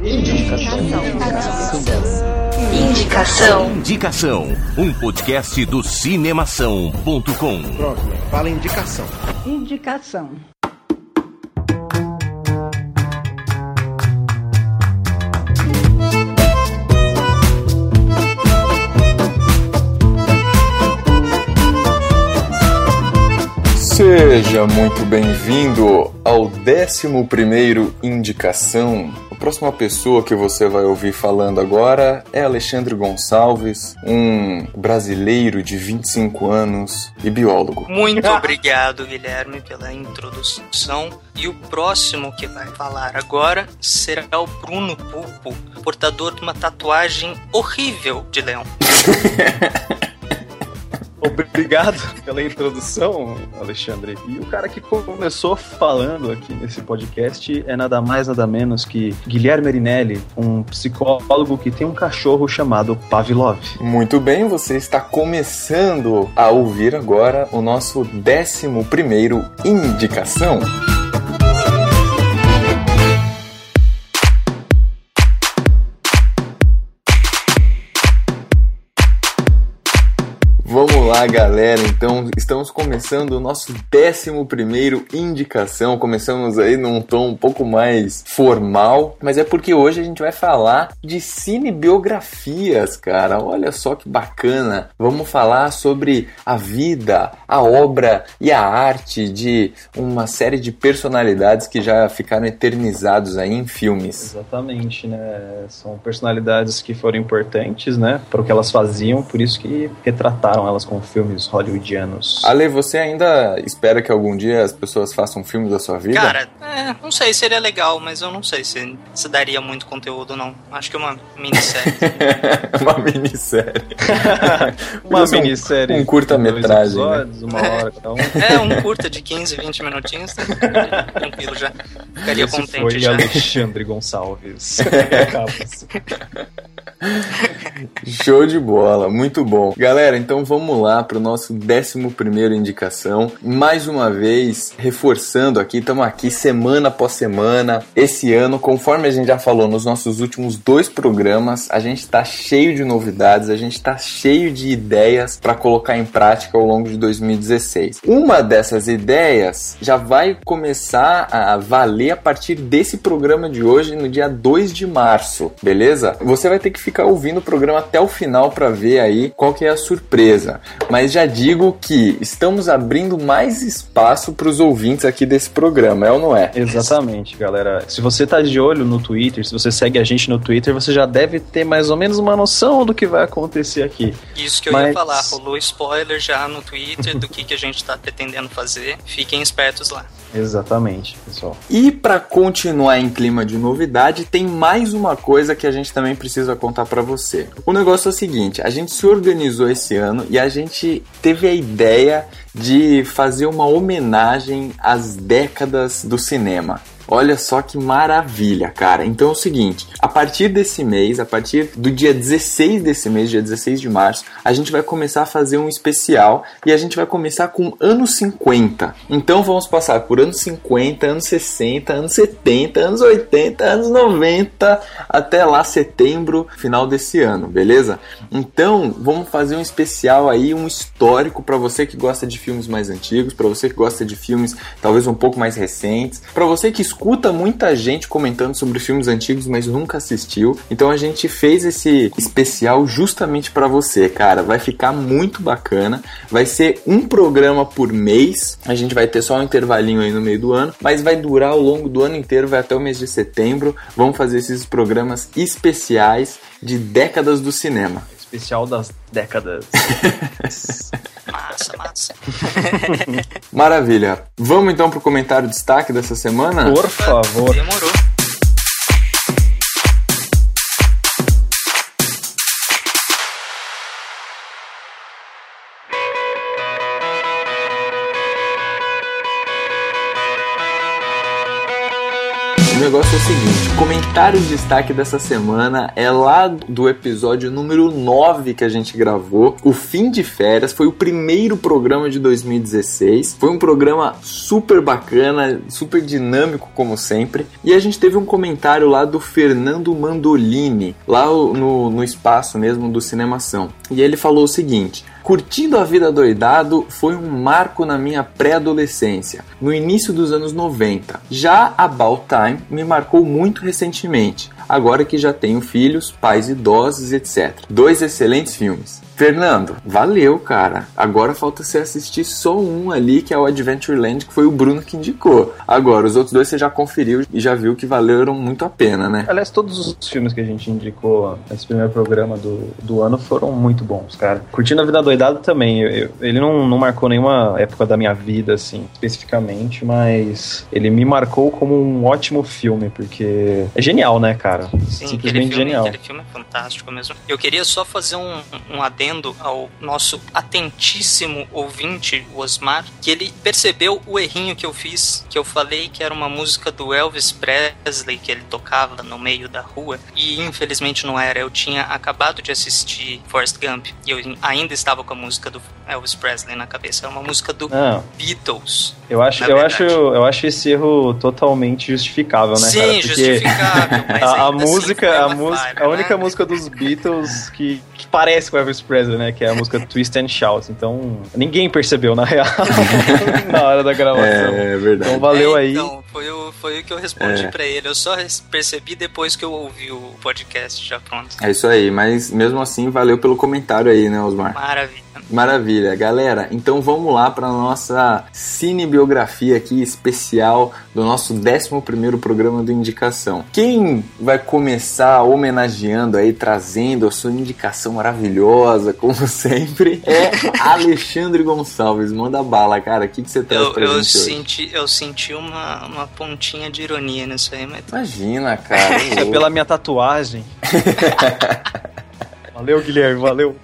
Indicação. Indicação. Indicação. Um podcast do cinemação.com. Pronto, fala indicação. Indicação. Seja muito bem-vindo ao 11 Indicação. A próxima pessoa que você vai ouvir falando agora é Alexandre Gonçalves, um brasileiro de 25 anos e biólogo. Muito obrigado, Guilherme, pela introdução. E o próximo que vai falar agora será o Bruno Pulpo, portador de uma tatuagem horrível de leão. Obrigado pela introdução, Alexandre. E o cara que começou falando aqui nesse podcast é nada mais, nada menos que Guilherme Marinelli, um psicólogo que tem um cachorro chamado Pavlov. Muito bem, você está começando a ouvir agora o nosso 11 Indicação. Vamos lá, galera. Então, estamos começando o nosso 11 indicação. Começamos aí num tom um pouco mais formal, mas é porque hoje a gente vai falar de cinebiografias, cara. Olha só que bacana. Vamos falar sobre a vida, a obra e a arte de uma série de personalidades que já ficaram eternizados aí em filmes. Exatamente, né? São personalidades que foram importantes, né, para o que elas faziam, por isso que retrataram elas com filmes hollywoodianos. Ale, você ainda espera que algum dia as pessoas façam filmes da sua vida? Cara, é, não sei, seria legal, mas eu não sei se, se daria muito conteúdo, não. Acho que uma minissérie. uma minissérie. uma ser um- minissérie. um curta-metragem, né? Uma hora cada um. É, um curta de 15, 20 minutinhos, tá tranquilo já. Ficaria Esse contente foi já. Alexandre Gonçalves. Acaba-se. Show de bola, muito bom. Galera, então vamos lá para o nosso 11 indicação. Mais uma vez, reforçando aqui, estamos aqui semana após semana. Esse ano, conforme a gente já falou nos nossos últimos dois programas, a gente está cheio de novidades, a gente está cheio de ideias para colocar em prática ao longo de 2016. Uma dessas ideias já vai começar a valer a partir desse programa de hoje, no dia 2 de março, beleza? Você vai ter que ficar ouvindo programa até o final para ver aí qual que é a surpresa. Mas já digo que estamos abrindo mais espaço para os ouvintes aqui desse programa, é ou não é? Exatamente, galera. Se você tá de olho no Twitter, se você segue a gente no Twitter, você já deve ter mais ou menos uma noção do que vai acontecer aqui. Isso que eu Mas- ia falar, rolou spoiler já no Twitter do que, que a gente tá pretendendo fazer. Fiquem espertos lá. Exatamente, pessoal. E para continuar em clima de novidade, tem mais uma coisa que a gente também precisa contar para você. O negócio é o seguinte, a gente se organizou esse ano e a gente teve a ideia de fazer uma homenagem às décadas do cinema. Olha só que maravilha, cara. Então é o seguinte, a partir desse mês, a partir do dia 16 desse mês, dia 16 de março, a gente vai começar a fazer um especial e a gente vai começar com anos 50. Então vamos passar por anos 50, anos 60, anos 70, anos 80, anos 90, até lá setembro, final desse ano, beleza? Então vamos fazer um especial aí, um histórico para você que gosta de filmes mais antigos, para você que gosta de filmes talvez um pouco mais recentes, para você que escuta muita gente comentando sobre filmes antigos, mas nunca assistiu. Então a gente fez esse especial justamente para você, cara. Vai ficar muito bacana. Vai ser um programa por mês. A gente vai ter só um intervalinho aí no meio do ano, mas vai durar ao longo do ano inteiro, vai até o mês de setembro. Vamos fazer esses programas especiais de décadas do cinema. Especial das décadas. Massa, massa. Maravilha. Vamos então pro comentário destaque dessa semana? Por favor. Demorou. Negócio é o seguinte: comentário de destaque dessa semana é lá do episódio número 9 que a gente gravou, O Fim de Férias. Foi o primeiro programa de 2016. Foi um programa super bacana, super dinâmico, como sempre. E a gente teve um comentário lá do Fernando Mandolini, lá no, no espaço mesmo do Cinemação. E ele falou o seguinte. Curtindo a Vida Doidado foi um marco na minha pré-adolescência, no início dos anos 90. Já About Time me marcou muito recentemente, agora que já tenho filhos, pais idosos, etc. Dois excelentes filmes. Fernando, valeu, cara. Agora falta você assistir só um ali, que é o Adventureland, que foi o Bruno que indicou. Agora, os outros dois você já conferiu e já viu que valeram muito a pena, né? Aliás, todos os filmes que a gente indicou nesse primeiro programa do, do ano foram muito bons, cara. Curtindo a Vida Doidada também. Eu, eu, ele não, não marcou nenhuma época da minha vida, assim, especificamente, mas ele me marcou como um ótimo filme, porque é genial, né, cara? Sim, Simplesmente filme, genial. Aquele filme é fantástico mesmo. Eu queria só fazer um, um adendo ao nosso atentíssimo ouvinte, o Osmar, que ele percebeu o errinho que eu fiz, que eu falei que era uma música do Elvis Presley que ele tocava no meio da rua, e infelizmente não era. Eu tinha acabado de assistir Forrest Gump e eu ainda estava com a música do Elvis Presley na cabeça. É uma música do ah, Beatles. Eu acho, eu acho, eu acho esse erro totalmente justificável, né, Sim, cara? Porque justificável. a, a música, a, música, a única né? música dos Beatles que, que parece com Elvis Presley, né? Que é a música Twist and Shout. Então, ninguém percebeu, na real, na hora da gravação. É, é verdade. Então, valeu é, aí. Então, foi o, foi o que eu respondi é. pra ele. Eu só percebi depois que eu ouvi o podcast já pronto. É isso aí, mas mesmo assim, valeu pelo comentário aí, né, Osmar? Maravilha. Maravilha, galera. Então vamos lá para nossa cinebiografia aqui especial do nosso 11 programa do Indicação. Quem vai começar homenageando aí, trazendo a sua indicação maravilhosa, como sempre, é Alexandre Gonçalves. Manda bala, cara. O que, que você traz eu, pra eu gente senti, hoje? Eu senti uma, uma pontinha de ironia nisso aí, mas... Imagina, cara. é pela minha tatuagem. valeu, Guilherme, valeu.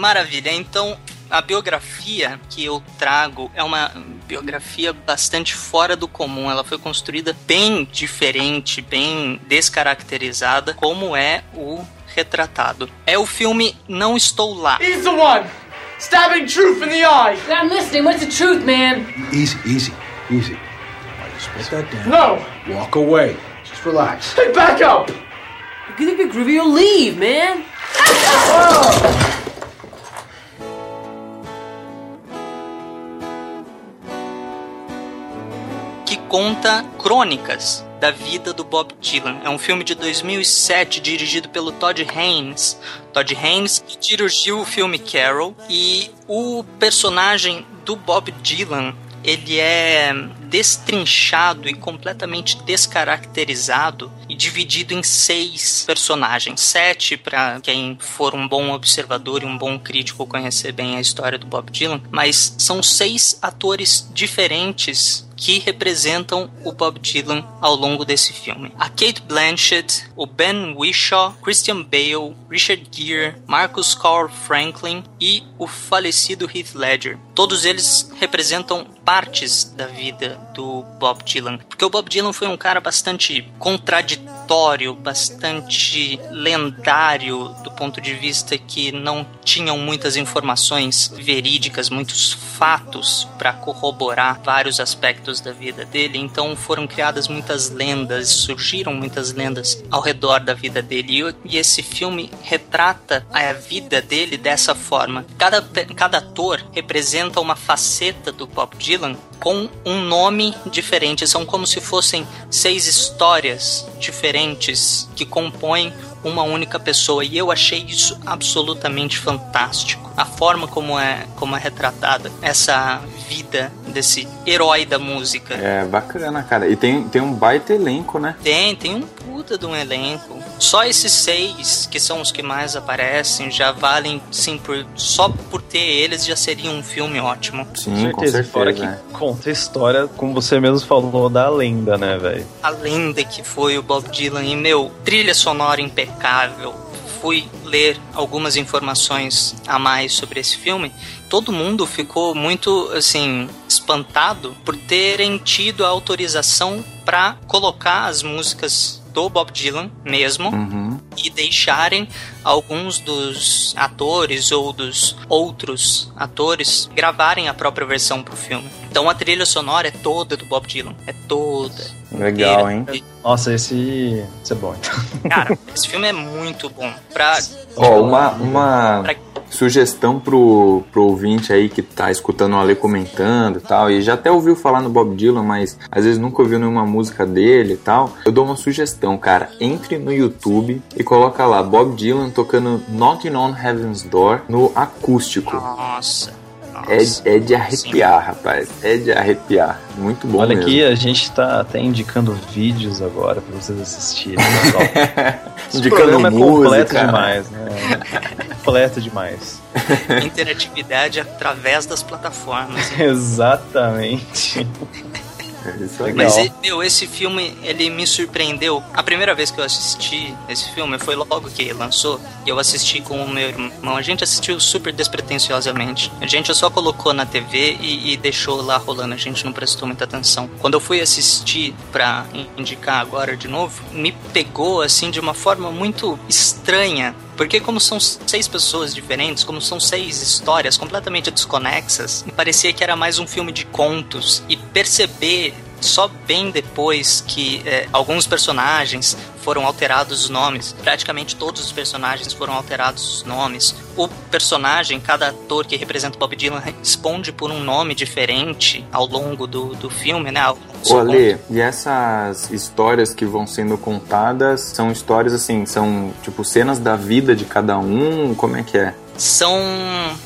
Maravilha, então a biografia que eu trago é uma biografia bastante fora do comum. Ela foi construída bem diferente, bem descaracterizada, como é o retratado. É o filme Não Estou Lá. He's the one! Stabbing truth in the eye! I'm listening. What's the truth, man? Easy, easy, easy. Put that down. No! Walk away. Just relax. Hey, back up! You're gonna be groovy or leave, man! Oh! Conta crônicas da vida do Bob Dylan. É um filme de 2007 dirigido pelo Todd Haynes. Todd Haynes dirigiu o filme Carol e o personagem do Bob Dylan ele é destrinchado e completamente descaracterizado e dividido em seis personagens. Sete para quem for um bom observador e um bom crítico conhecer bem a história do Bob Dylan, mas são seis atores diferentes que representam o Bob Dylan ao longo desse filme. A Kate Blanchett, o Ben Whishaw, Christian Bale, Richard Gere, Marcus Carl Franklin e o falecido Heath Ledger. Todos eles representam partes da vida do Bob Dylan, porque o Bob Dylan foi um cara bastante contraditório, bastante lendário do ponto de vista que não tinham muitas informações verídicas, muitos fatos para corroborar vários aspectos da vida dele, então foram criadas muitas lendas, surgiram muitas lendas ao redor da vida dele. E esse filme retrata a vida dele dessa forma. Cada, cada ator representa uma faceta do Bob Dylan com um nome diferente. São como se fossem seis histórias diferentes que compõem uma única pessoa e eu achei isso absolutamente fantástico. A forma como é como é retratada essa vida desse herói da música. É bacana, cara. E tem, tem um baita elenco, né? Tem, tem um puta de um elenco. Só esses seis, que são os que mais aparecem, já valem, sim, por, só por ter eles já seria um filme ótimo. Sim, com certeza. Com certeza Fora que né? conta a história, como você mesmo falou, da lenda, né, velho? A lenda que foi o Bob Dylan e, meu, trilha sonora impecável, fui ler algumas informações a mais sobre esse filme, todo mundo ficou muito assim espantado por terem tido a autorização para colocar as músicas do Bob Dylan mesmo Uhum. e deixarem alguns dos atores ou dos outros atores gravarem a própria versão pro filme. Então a trilha sonora é toda do Bob Dylan, é toda. Legal, hein? inteira. Nossa, esse, esse é bom. Então. Cara, esse filme é muito bom. Pra, Ó, uma, uma Pra- sugestão pro, pro ouvinte aí que tá escutando o Ale comentando e tal, e já até ouviu falar no Bob Dylan, mas às vezes nunca ouviu nenhuma música dele e tal. Eu dou uma sugestão, cara. Entre no YouTube e coloca lá Bob Dylan tocando Knocking on Heaven's Door no acústico. Nossa. É, é de arrepiar, rapaz. É de arrepiar. Muito bom Olha mesmo. aqui, a gente tá até indicando vídeos agora pra vocês assistirem. Esse Indicando programa é completo música. demais, né? completo demais. Interatividade através das plataformas. Exatamente. É. Legal. Mas, meu, esse filme, ele me surpreendeu. A primeira vez que eu assisti esse filme foi logo que lançou. E eu assisti com o meu irmão. A gente assistiu super despretensiosamente. A gente só colocou na TV e, e deixou lá rolando. A gente não prestou muita atenção. Quando eu fui assistir pra indicar agora de novo, me pegou, assim, de uma forma muito estranha. Porque como são seis pessoas diferentes, como são seis histórias completamente desconexas, me parecia que era mais um filme de contos. E perceber só bem depois que é, alguns personagens foram alterados os nomes. Praticamente todos os personagens foram alterados os nomes. O personagem, cada ator que representa o Bob Dylan, responde por um nome diferente ao longo do, do filme, né? Ô Ale, e essas histórias que vão sendo contadas são histórias assim, são tipo cenas da vida de cada um? Como é que é? são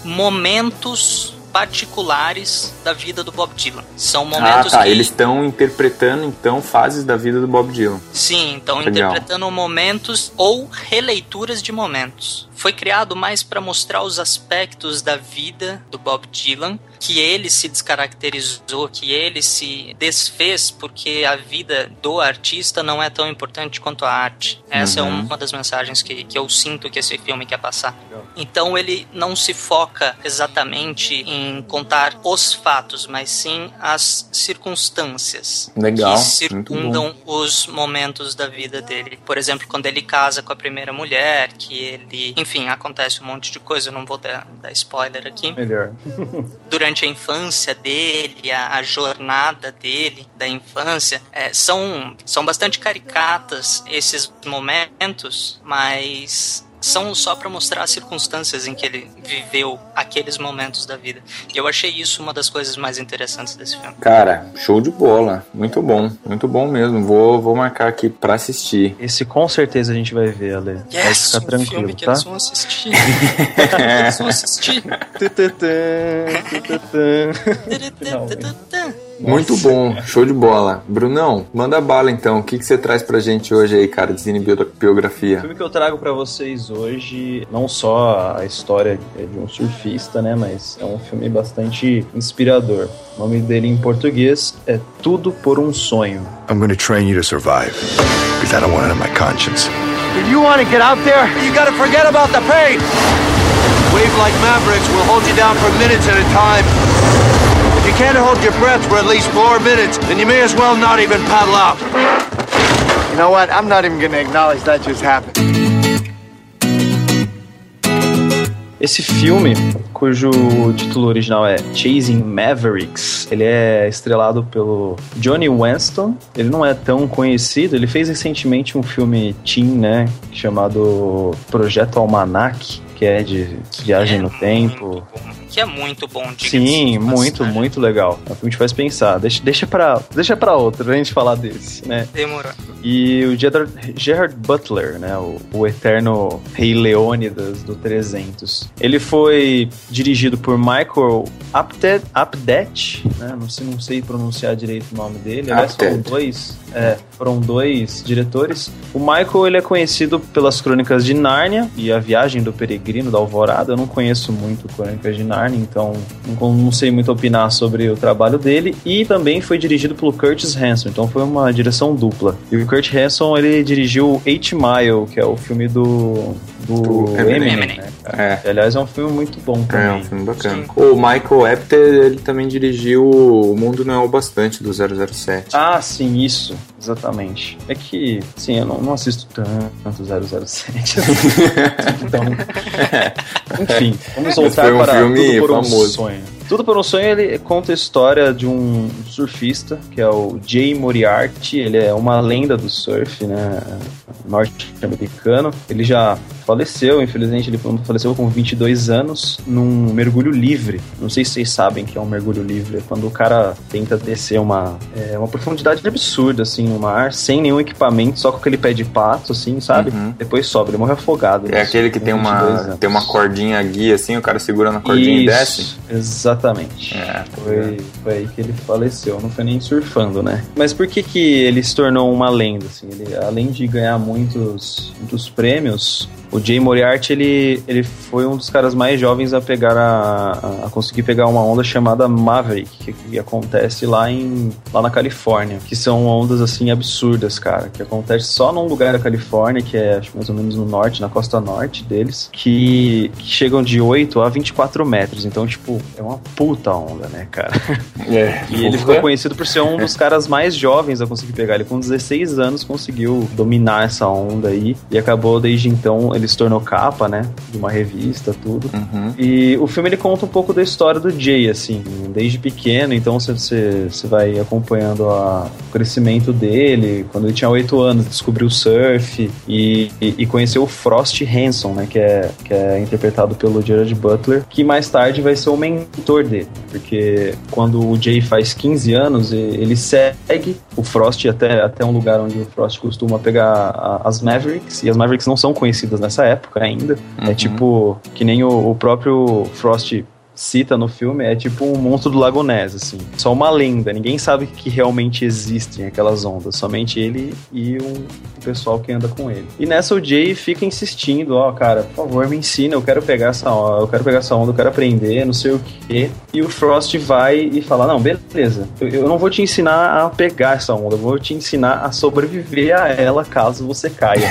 momentos particulares da vida do Bob Dylan. São Ah, momentos tá. que Eles estão interpretando então fases da vida do Bob Dylan. Sim, então Legal. interpretando momentos ou releituras de momentos. Foi criado mais para mostrar os aspectos da vida do Bob Dylan, que ele se descaracterizou, que ele se desfez porque a vida do artista não é tão importante quanto a arte. Essa Uhum. é uma das mensagens que, que eu sinto que esse filme quer passar. Então ele não se foca exatamente em contar os fatos, mas sim as circunstâncias Legal, que circundam os momentos da vida dele. Por exemplo, quando ele casa com a primeira mulher, que ele. Enfim, acontece um monte de coisa, eu não vou dar, dar spoiler aqui. Melhor. Durante a infância dele, a, a jornada dele da infância, é, são, são bastante caricatas esses momentos, mas são só para mostrar as circunstâncias em que ele viveu aqueles momentos da vida. E eu achei isso uma das coisas mais interessantes desse filme. Cara, show de bola. Muito bom, muito bom mesmo. Vou, vou marcar aqui pra assistir. Esse com certeza a gente vai ver, Ale. Pode Yes, ficar um tranquilo, filme que tá? eles vão assistir. eles vão assistir. Muito bom, show de bola. Brunão, manda bala então. O que, que você traz pra gente hoje aí, cara, de O cinebiografia? filme que eu trago pra vocês hoje, não só a história de um surfista, né, mas é um filme bastante inspirador. O nome dele em português é Tudo por um Sonho. I'm to train you to survive because I don't want it on my conscience. If you want to get out there, you got to forget about the pain. Wave like mavericks will hold you down for minutes at a time. Can't hold your breath for at least four minutes, then you may as well not even paddle out. You know what? I'm not even going to acknowledge that just happened. Esse filme, cujo título original é Chasing Mavericks, ele é estrelado pelo Johnny Winston. Ele não é tão conhecido, ele fez recentemente um filme teen, né, chamado Projeto Almanac, que é de viagem no tempo. Que é muito bom, diga-se Sim, de muito, passagem. muito legal. É um filme que te faz pensar. Deixa, deixa, pra, deixa pra outra, pra gente falar desse, né? Demorou. E o Gerard, Gerard Butler, né, o, o eterno Rei Leônidas do 300. Ele foi dirigido por Michael Apted, Apdet, né, não sei, não sei pronunciar direito o nome dele. Aliás, foram dois, é, foram dois diretores. O Michael ele é conhecido pelas Crônicas de Nárnia e a Viagem do Peregrino da Alvorada. Eu não conheço muito Crônicas de Nárnia. Barney, então não, não sei muito opinar sobre o trabalho dele. E também foi dirigido pelo Curtis Hanson, então foi uma direção dupla. E o Curtis Hanson, ele dirigiu Eight Mile, que é o filme do do, do Eminem, Eminem. Né, é. Aliás, é um filme muito bom também. É, um filme bacana. Sim. O Michael Apter, ele também dirigiu O Mundo Não é o Bastante, do 007. Ah, sim, isso. Exatamente. É que, sim, eu não, não assisto tanto 007. então, enfim, vamos voltar um para filme Tudo por famoso. um Sonho. Tudo por um Sonho ele conta a história de um surfista que é o Jay Moriarty. Ele é uma lenda do surf, né? Norte-americano. Ele já faleceu, infelizmente ele faleceu com 22 anos num mergulho livre. Não sei se vocês sabem que é um mergulho livre. É quando o cara tenta descer uma, é, uma profundidade absurda, assim, no mar, sem nenhum equipamento, só com aquele pé de pato, assim, sabe? Uhum. Depois sobe, ele morre afogado. É aquele que tem uma, tem uma cordinha guia, assim, o cara segura na cordinha Isso, e desce? Exatamente. É, foi, foi aí que ele faleceu. Não foi nem surfando, né? Mas por que que ele se tornou uma lenda, assim? Ele, além de ganhar muitos, muitos prêmios, o Jay Moriarty, ele, ele foi um dos caras mais jovens a pegar a, a conseguir pegar uma onda chamada Maverick, que, que, acontece lá em lá na Califórnia, que são ondas assim absurdas, cara, que acontece só num lugar da Califórnia, que é acho mais ou menos no norte, na costa norte deles, que, que chegam de 8 a 24 metros. Então, tipo, é uma puta onda, né, cara? É, e ele ficou conhecido por ser um dos caras mais jovens a conseguir pegar. Ele com 16 anos conseguiu dominar essa onda aí e acabou desde então ele se tornou capa, né? De uma revista, tudo. Uhum. E o filme ele conta um pouco da história do Jay, assim, desde pequeno, então você, você vai acompanhando a, o crescimento dele. Quando ele tinha 8 anos, descobriu o surf e, e, e, conheceu o Frost Hanson, né? Que é, que é interpretado pelo Gerard Butler, que mais tarde vai ser o mentor dele. Porque quando o Jay faz 15 anos, ele segue o Frost até, até um lugar onde o Frost costuma pegar as Mavericks, e as Mavericks não são conhecidas nessa época ainda. É uhum. É tipo, que nem o, o próprio Frost cita no filme é tipo um monstro do Lago Ness, assim. Só uma lenda. Ninguém sabe que realmente existem aquelas ondas. Somente ele e um, o pessoal que anda com ele. E nessa o Jay fica insistindo, ó, oh, cara, por favor, me ensina, eu quero pegar essa onda, eu quero pegar essa onda, eu quero aprender, não sei o quê. E o Frost vai e fala, não, beleza, eu, eu não vou te ensinar a pegar essa onda, eu vou te ensinar a sobreviver a ela caso você caia.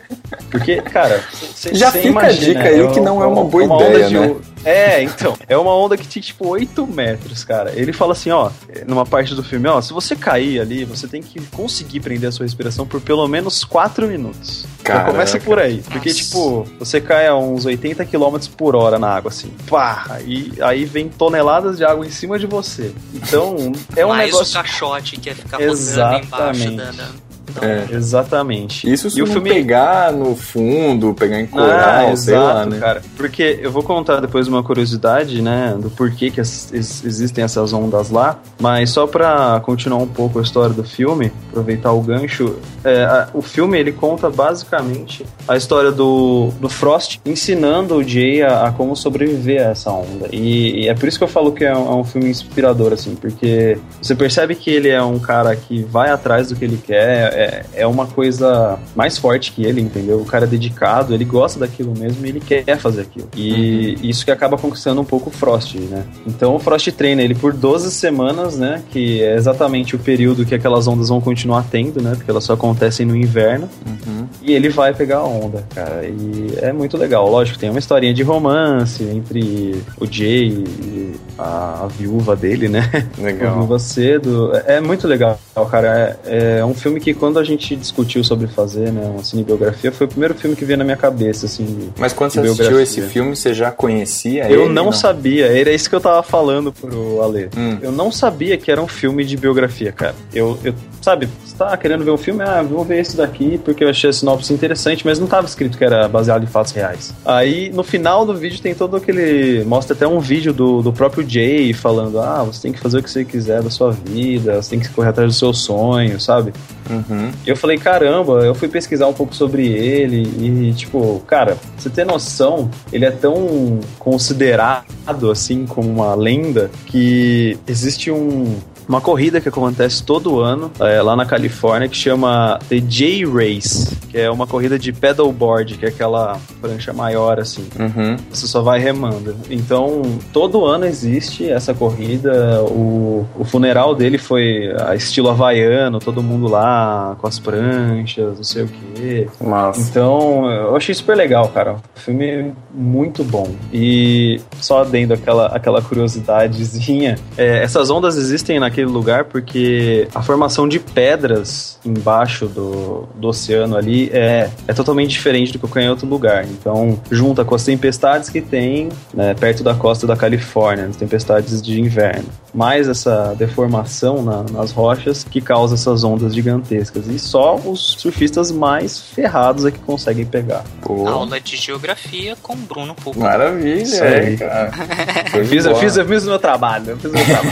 Porque, cara, cê, já cê fica imagina, a dica aí é que não é uma boa uma ideia, né? É, então. É uma onda que tinha, tipo, 8 metros, cara. Ele fala assim, ó, numa parte do filme, ó, se você cair ali, você tem que conseguir prender a sua respiração por pelo menos 4 minutos. Então começa por aí. Porque, Nossa. tipo, você cai a uns 80 km por hora na água, assim. Pá! E aí vem toneladas de água em cima de você. Então, é um Mais negócio... o caixote que é ficar Exatamente. embaixo da... da então, é. Exatamente. Isso se e o filme pegar no fundo, pegar em coral, ah, sei exato, lá, né? Cara. Porque eu vou contar depois uma curiosidade, né, do porquê que as, existem essas ondas lá, mas só para continuar um pouco a história do filme, aproveitar o gancho, é, a, o filme ele conta basicamente a história do, do Frost ensinando o Jay a, a como sobreviver a essa onda. E, e, é por isso que eu falo que é um, é um filme inspirador, assim, porque você percebe que ele é um cara que vai atrás do que ele quer, é, é uma coisa mais forte que ele, entendeu? O cara é dedicado, ele gosta daquilo mesmo e ele quer fazer aquilo. E uhum. isso que acaba conquistando um pouco o Frost, né? Então o Frost treina ele por 12 semanas, né? Que é exatamente o período que aquelas ondas vão continuar tendo, né? Porque elas só acontecem no inverno. Uhum. E ele vai pegar a onda, cara. E é muito legal. Lógico, tem uma historinha de romance entre o Jay e a, a viúva dele, né? Legal. A viúva cedo. É muito legal, cara. É, é um filme que quando a gente discutiu sobre fazer né, uma cinebiografia, foi o primeiro filme que veio na minha cabeça, assim. Mas quando você assistiu esse filme, você já conhecia Eu ele, não, não, sabia, era isso que eu tava falando pro Ale. Hum. Eu não sabia que era um filme de biografia, cara. Eu, eu sabe, você tá querendo ver um filme, ah, vou ver esse daqui porque eu achei a sinopse interessante, mas não tava escrito que era baseado em fatos reais. Aí, no final do vídeo tem todo aquele... Mostra até um vídeo do, do próprio Jay falando, ah, você tem que fazer o que você quiser da sua vida, você tem que correr atrás do seu sonho, sabe? Uhum. E eu falei, caramba, eu fui pesquisar um pouco sobre ele e, tipo, cara, você ter noção, ele é tão considerado, assim, como uma lenda que existe um uma corrida que acontece todo ano é, lá na Califórnia que chama The J Race, que é uma corrida de pedalboard, que é aquela prancha maior assim. Uhum. Você só vai remando. Então, todo ano existe essa corrida. O, o funeral dele foi a estilo havaiano, todo mundo lá com as pranchas, não sei o quê. Massa. Então, eu achei super legal, cara. O filme é muito bom. E só dando aquela, aquela curiosidadezinha, é, essas ondas existem naquele lugar porque a formação de pedras embaixo do, do oceano ali é, é totalmente diferente do que em outro lugar. Então, junta com as tempestades que tem né, perto da costa da Califórnia, as tempestades de inverno. Mais essa deformação na- nas rochas que causa essas ondas gigantescas. E só os surfistas mais ferrados é que conseguem pegar. Pô, Aula de geografia com Bruno Pupo. maravilha, Isso é, cara. Eu fiz, eu, fiz, eu fiz o meu trabalho, eu fiz o meu trabalho.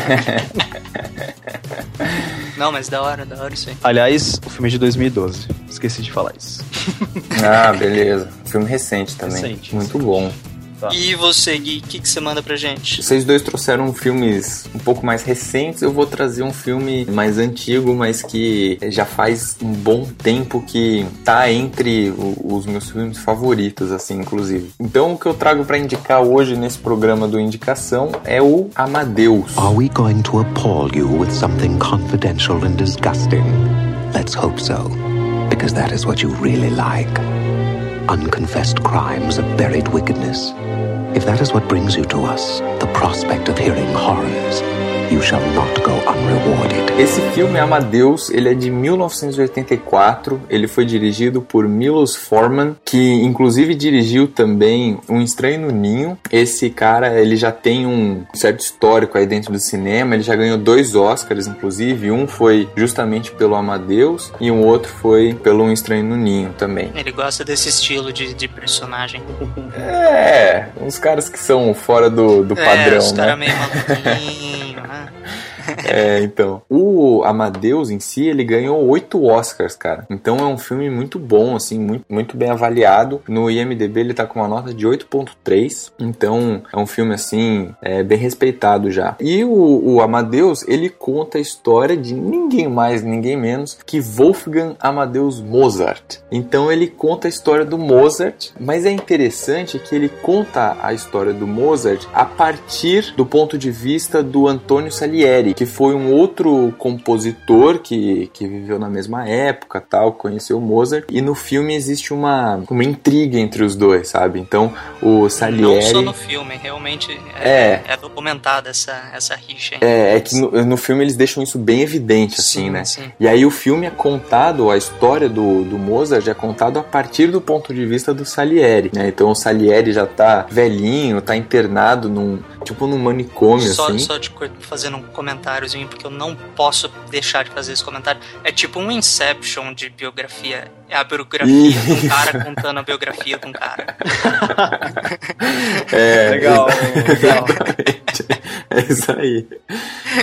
Não, mas da hora, da hora isso aí. Aliás, o filme é de 2012. Esqueci de falar isso. Ah, beleza. Filme recente também. Recente, Muito recente. bom. Tá. E você, Gui, o que, que você manda pra gente? Vocês dois trouxeram filmes um pouco mais recentes, eu vou trazer um filme mais antigo, mas que já faz um bom tempo que tá entre o- os meus filmes favoritos, assim, inclusive. Então, o que eu trago pra indicar hoje nesse programa do Indicação é o Amadeus. Are we going to appall you with something confidential and disgusting? Let's hope so, because that is what you really like. Unconfessed crimes of buried wickedness. If that is what brings you to us, the prospect of hearing horrors, you shall not go unrewarded. Esse filme Amadeus, ele é de 1984, ele foi dirigido por Milos Forman, que inclusive dirigiu também Um Estranho no Ninho. Esse cara, ele já tem um certo histórico aí dentro do cinema, ele já ganhou dois Oscars, inclusive, um foi justamente pelo Amadeus e um outro foi pelo Um Estranho no Ninho também. Ele gosta desse estilo de, de personagem. É, uns caras que são fora do, do é, padrão, os né? caras meio maluquinhos, né? Yeah. É, então. O Amadeus em si, ele ganhou oito Oscars, cara. Então é um filme muito bom, assim, muito, muito bem avaliado. No IMDB ele tá com uma nota de 8.3. Então é um filme, assim, é, bem respeitado já. E o, o Amadeus, ele conta a história de ninguém mais, ninguém menos que Wolfgang Amadeus Mozart. Então ele conta a história do Mozart, mas é interessante que ele conta a história do Mozart a partir do ponto de vista do Antônio Salieri, que foi um outro compositor que, que viveu na mesma época, tal, conheceu Mozart. E no filme existe uma, uma intriga entre os dois, sabe? Então o Não Salieri só no filme, realmente é, É. é documentada essa, essa rixa. é, é que no, no filme eles deixam isso bem evidente, assim, Sim, né? sim. E aí o filme é contado, a história do, do Mozart é contado a partir do ponto de vista do Salieri, né? Então o Salieri já tá velhinho, tá internado num, tipo num manicômio, Só, assim. só de fazendo um comentáriozinho, porque eu não posso deixar de fazer esse comentário. É tipo um Inception de biografia. É a biografia de um cara contando a biografia de um cara. É, Legal, legal. É isso aí.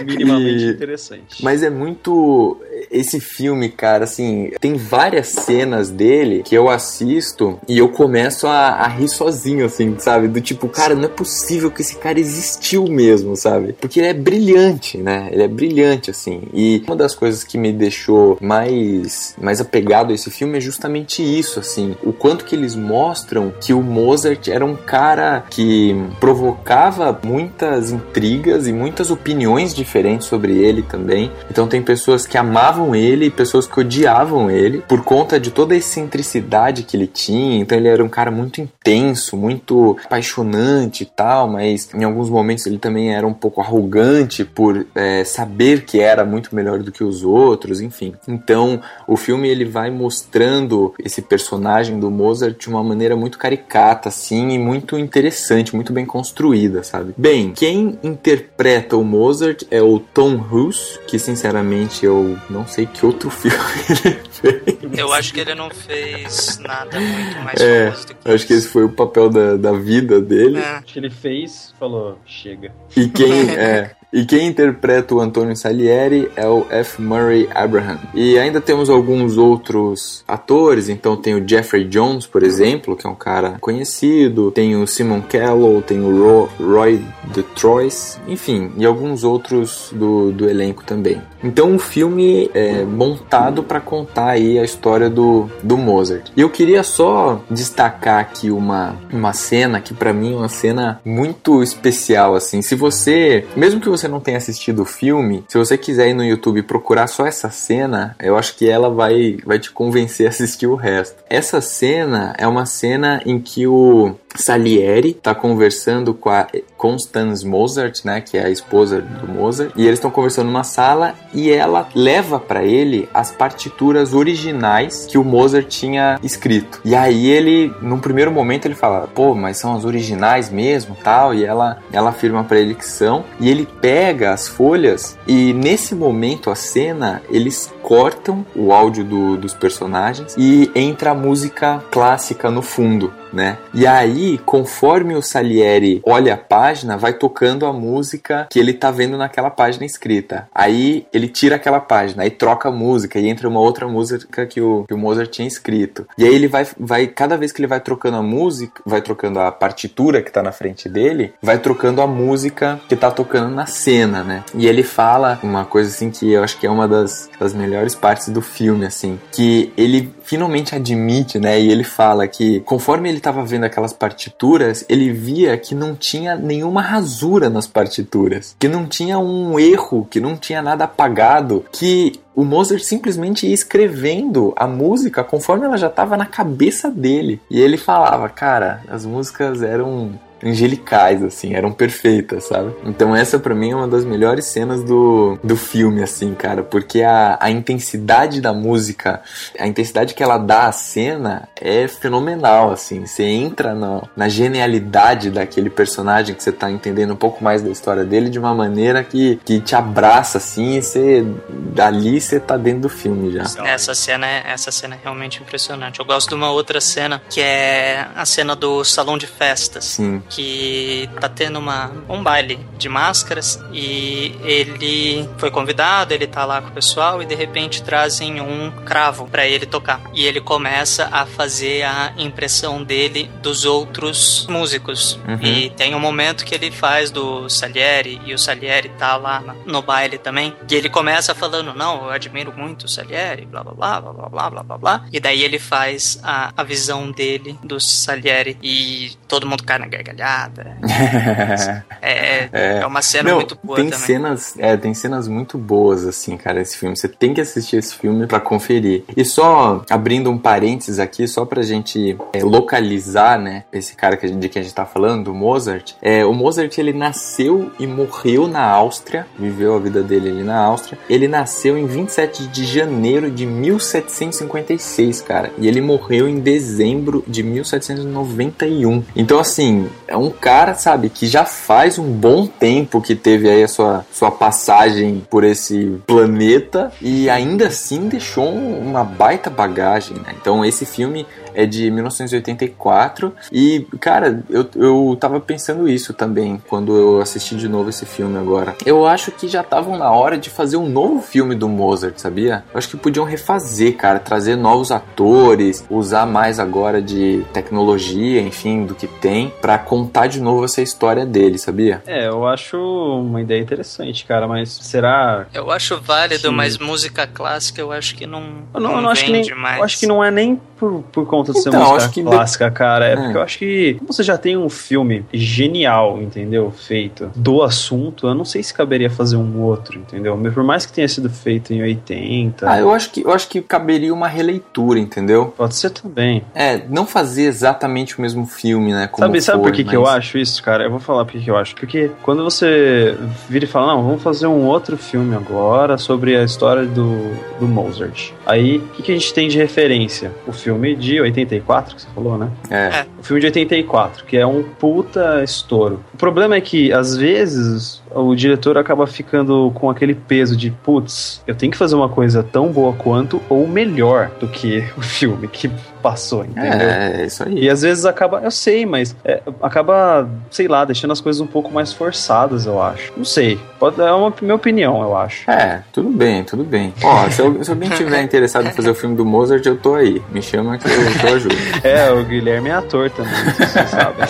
Minimamente E- interessante. Mas é muito. Esse filme, cara, assim, tem várias cenas dele que eu assisto e eu começo a, a rir sozinho, assim, sabe? Do tipo, cara, não é possível que esse cara existiu mesmo, sabe? Porque ele é brilhante, né? Ele é brilhante, assim. E uma das coisas que me deixou mais, mais apegado a esse filme é justamente isso, assim. O quanto que eles mostram que o Mozart era um cara que provocava muitas intrigas e muitas opiniões diferentes sobre ele também. Então tem pessoas que amavam ele e pessoas que odiavam ele por conta de toda a excentricidade que ele tinha. Então ele era um cara muito intenso, muito apaixonante e tal, mas em alguns momentos ele também era um pouco arrogante por é, saber que era muito melhor do que os outros, enfim. Então o filme ele vai mostrando esse personagem do Mozart de uma maneira muito caricata, assim, e muito interessante, muito bem construída, sabe? Bem, quem interpreta o Mozart é o Tom Hughes, que sinceramente eu não sei que outro filme ele fez. Eu acho que ele não fez nada muito mais É, famoso do que Acho que esse foi o papel da, da vida dele. É. Acho que ele fez, falou, chega. E quem é. E quem interpreta o Antônio Salieri é o F. Murray Abraham. E ainda temos alguns outros atores, então tem o Jeffrey Jones, por exemplo, que é um cara conhecido, tem o Simon Callow, tem o Ro Roy DeTroyce, enfim, e alguns outros do, do elenco também. Então o filme é montado para contar aí a história do, do Mozart. E eu queria só destacar aqui uma, uma cena que para mim é uma cena muito especial assim. Se você, mesmo que você não tenha assistido o filme, se você quiser ir no YouTube procurar só essa cena, eu acho que ela vai vai te convencer a assistir o resto. Essa cena é uma cena em que o Salieri está conversando com a Constance Mozart, né, que é a esposa do Mozart, e eles estão conversando numa sala e ela leva para ele as partituras originais que o Mozart tinha escrito. E aí ele, num primeiro momento, ele fala: "Pô, mas são as originais mesmo?", tal, e ela ela afirma para ele que são, e ele pega as folhas e nesse momento a cena eles cortam o áudio do, dos personagens e entra a música clássica no fundo né? E aí, conforme o Salieri olha a página, vai tocando a música que ele tá vendo naquela página escrita. Aí ele tira aquela página, aí troca a música e entra uma outra música que o, que o Mozart tinha escrito. E aí ele vai, vai, cada vez que ele vai trocando a música, vai trocando a partitura que tá na frente dele, vai trocando a música que tá tocando na cena, né? E ele fala uma coisa assim que eu acho que é uma das, das melhores partes do filme, assim, que ele finalmente admite, né? E ele fala que conforme ele estava vendo aquelas partituras, ele via que não tinha nenhuma rasura nas partituras, que não tinha um erro, que não tinha nada apagado, que o Mozart simplesmente ia escrevendo a música conforme ela já estava na cabeça dele. E ele falava, cara, as músicas eram angelicais, assim, eram perfeitas, sabe? Então essa para mim é uma das melhores cenas do, do filme, assim, cara, porque a, a intensidade da música, a intensidade que ela dá à cena é fenomenal, assim, você entra no, na genialidade daquele personagem que você tá entendendo um pouco mais da história dele de uma maneira que, que te abraça, assim, e você, dali você tá dentro do filme já. Essa cena, é, essa cena é realmente impressionante. Eu gosto de uma outra cena, que é a cena do salão de festas. Sim que tá tendo uma, um baile de máscaras e ele foi convidado, ele tá lá com o pessoal e de repente trazem um cravo para ele tocar. E ele começa a fazer a impressão dele dos outros músicos. Uhum. E tem um momento que ele faz do Salieri e o Salieri tá lá no baile também. E ele começa falando: Não, eu admiro muito o Salieri, blá blá blá blá blá blá blá blá. E daí ele faz a, a visão dele do Salieri e todo mundo cai na gargalhada gargalhada. é, é, é uma cena Não, muito boa tem também. Cenas, é, tem cenas muito boas, assim, cara, esse filme. Você tem que assistir esse filme para conferir. E só abrindo um parênteses aqui, só pra gente é, localizar, né, esse cara que de quem a gente tá falando, o Mozart. É, o Mozart, ele nasceu e morreu na Áustria, viveu a vida dele ali na Áustria. Ele nasceu em 27 de janeiro de 1756, cara. E ele morreu em dezembro de 1791. Então, assim, é um cara, sabe, que já faz um bom tempo que teve aí a sua, sua passagem por esse planeta e ainda assim deixou uma baita bagagem, né? Então esse filme é de 1984 e, cara, eu, eu tava pensando isso também quando eu assisti de novo esse filme agora. Eu acho que já estavam na hora de fazer um novo filme do Mozart, sabia? Eu acho que podiam refazer, cara, trazer novos atores, usar mais agora de tecnologia, enfim, do que tem, para contar de novo essa história dele, sabia? É, eu acho uma ideia interessante, cara, mas será. Eu acho válido, que... mas música clássica eu acho que não. Eu não, não, não acho que nem, mais. Eu acho que não é nem por, por conta de ser Então, música que- clássica, cara. É, É. porque eu acho que você já tem um filme genial, entendeu? Feito do assunto, eu não sei se caberia fazer um outro, entendeu? Mas Por mais que tenha sido feito em 80, Ah, eu acho que eu acho que caberia uma releitura, entendeu? pode ser também. É, não fazer exatamente o mesmo filme, né? Como Sabe, sabe foi, por que, que eu mas- acho isso, cara? Eu vou falar por que eu acho. Porque quando você vira e fala, não, vamos fazer um outro filme agora sobre a história do, do Mozart. Aí, o que, que a gente tem de referência? O filme de 84, que você falou, né? É. O filme de 84, que é um puta estouro. O problema é que, às vezes, o diretor acaba ficando com aquele peso de, putz, eu tenho que fazer uma coisa tão boa quanto ou melhor do que o filme, que passou, entendeu? É, é isso aí. E às vezes acaba, eu sei, mas é, acaba, sei lá, deixando as coisas um pouco mais forçadas, eu acho. Não sei. Pode, é uma minha opinião, eu acho. É, tudo bem, tudo bem. Ó, se, eu, se alguém tiver interessado em fazer o filme do Mozart, eu tô aí. Me chama que eu, que eu ajudo. É, o Guilherme é ator também, vocês sabem.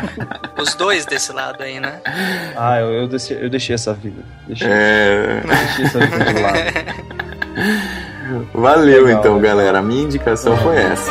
Os dois desse lado aí, né? Ah, eu, eu, deixei, eu deixei essa vida. Deixei, É. deixei essa vida de lado. Valeu Legal, então, legal. galera. A minha indicação foi essa.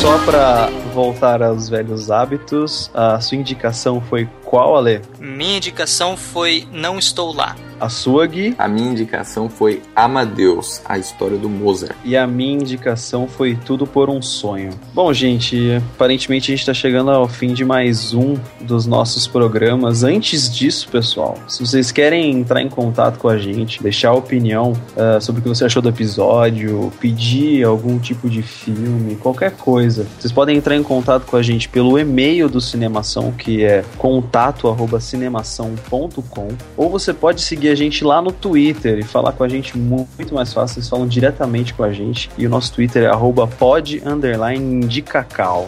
Só pra voltar aos velhos hábitos, a sua indicação foi qual, Ale? Minha indicação foi Não Estou Lá. A sua, Gui? A minha indicação foi Amadeus, a história do Mozart. E a minha indicação foi Tudo por um Sonho. Bom, gente, aparentemente a gente tá chegando ao fim de mais um dos nossos programas. Antes disso, pessoal, se vocês querem entrar em contato com a gente, deixar opinião ah, sobre o que você achou do episódio, pedir algum tipo de filme, qualquer coisa, vocês podem entrar em contato com a gente pelo e-mail do Cinemação, que é contato@cinemação.com, ou você pode seguir a gente lá no Twitter e falar com a gente mu- muito mais fácil, vocês falam diretamente com a gente. E o nosso Twitter é arroba pod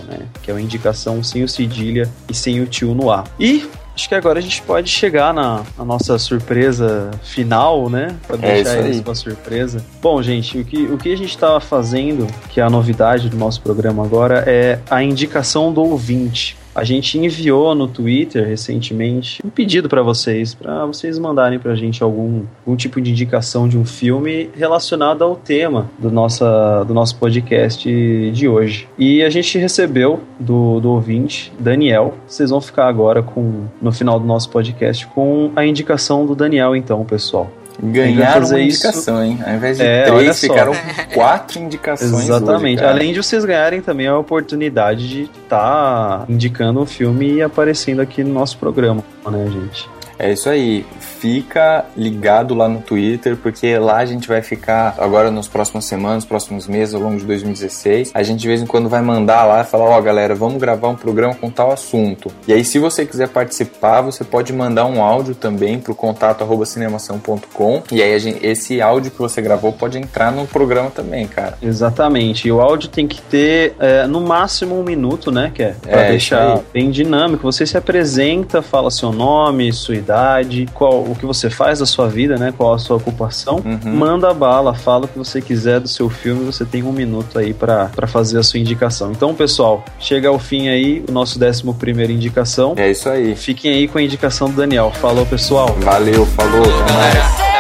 né? Que é uma indicação sem o cedilha e sem o tio no ar. E acho que agora a gente pode chegar na, na nossa surpresa final, né? Pra É deixar isso aí. eles com a surpresa. Bom, gente, o que, o que a gente tava fazendo, que é a novidade do nosso programa agora, é a indicação do ouvinte. A gente enviou no Twitter recentemente um pedido para vocês, para vocês mandarem pra gente algum, algum tipo de indicação de um filme relacionado ao tema do, nossa, do nosso podcast de hoje. E a gente recebeu do, do ouvinte, Daniel. Vocês vão ficar agora com no final do nosso podcast com a indicação do Daniel, então, pessoal. Ganharam uma isso- indicação, hein? Ao invés de É, três, ficaram quatro indicações. Exatamente. hoje. Além de vocês ganharem também a oportunidade de estar indicando um filme e aparecendo aqui no nosso programa, né, gente? É isso aí. Fica ligado lá no Twitter, porque lá a gente vai ficar, agora nas próximas semanas, próximos meses, ao longo de 2016, a gente de vez em quando vai mandar lá e falar, ó galera, vamos gravar um programa com tal assunto. E aí se você quiser participar, você pode mandar um áudio também pro contato arroba cinemação.com e aí a gente- esse áudio que você gravou pode entrar no programa também, cara. Exatamente. E o áudio tem que ter é, no máximo um minuto, né? Que é pra É, deixar bem dinâmico. Você se apresenta, fala seu nome, sua idade, qual o que você faz da sua vida, né? Qual a sua ocupação. Uhum. Manda a bala, fala o que você quiser do seu filme. Você tem um minuto aí pra pra fazer a sua indicação. Então, pessoal, chega ao fim aí o nosso 11 primeiro indicação. É isso aí. Fiquem aí com a indicação do Daniel. Falou, pessoal. Valeu, falou, até mais.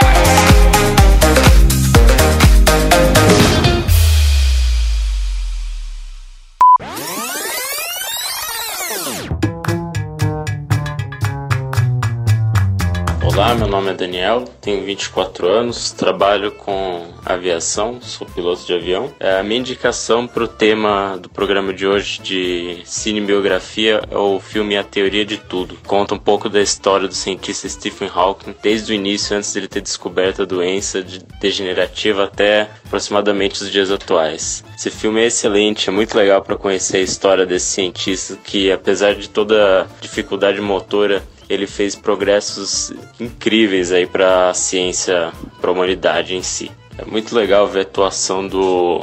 Daniel, tenho 24 anos, trabalho com aviação, sou piloto de avião. É, A minha indicação para o tema do programa de hoje de cinebiografia é o filme A Teoria de Tudo. Conta um pouco da história do cientista Stephen Hawking, desde o início, antes dele ter descoberto a doença de- degenerativa até aproximadamente os dias atuais. Esse filme é excelente, é muito legal para conhecer a história desse cientista que, apesar de toda dificuldade motora ele fez progressos incríveis aí para a ciência, para a humanidade em si. É muito legal ver a atuação do,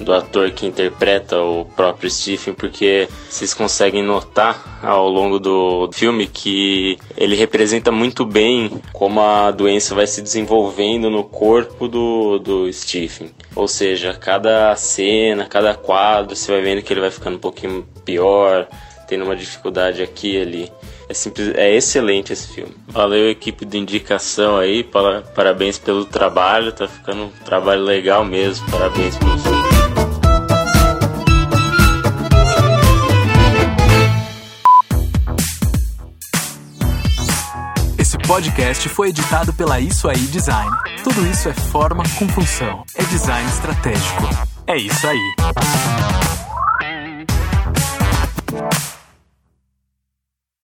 do ator que interpreta o próprio Stephen, porque vocês conseguem notar ao longo do filme que ele representa muito bem como a doença vai se desenvolvendo no corpo do, do Stephen. Ou seja, cada cena, cada quadro, você vai vendo que ele vai ficando um pouquinho pior, tendo uma dificuldade aqui e ali. É, simples, é excelente esse filme. Valeu, equipe de indicação aí. para- Parabéns pelo trabalho. Tá ficando um trabalho legal mesmo. Parabéns pelo filme. Esse podcast foi editado pela Isso Aí Design. Tudo isso é forma com função. É design estratégico. É isso aí.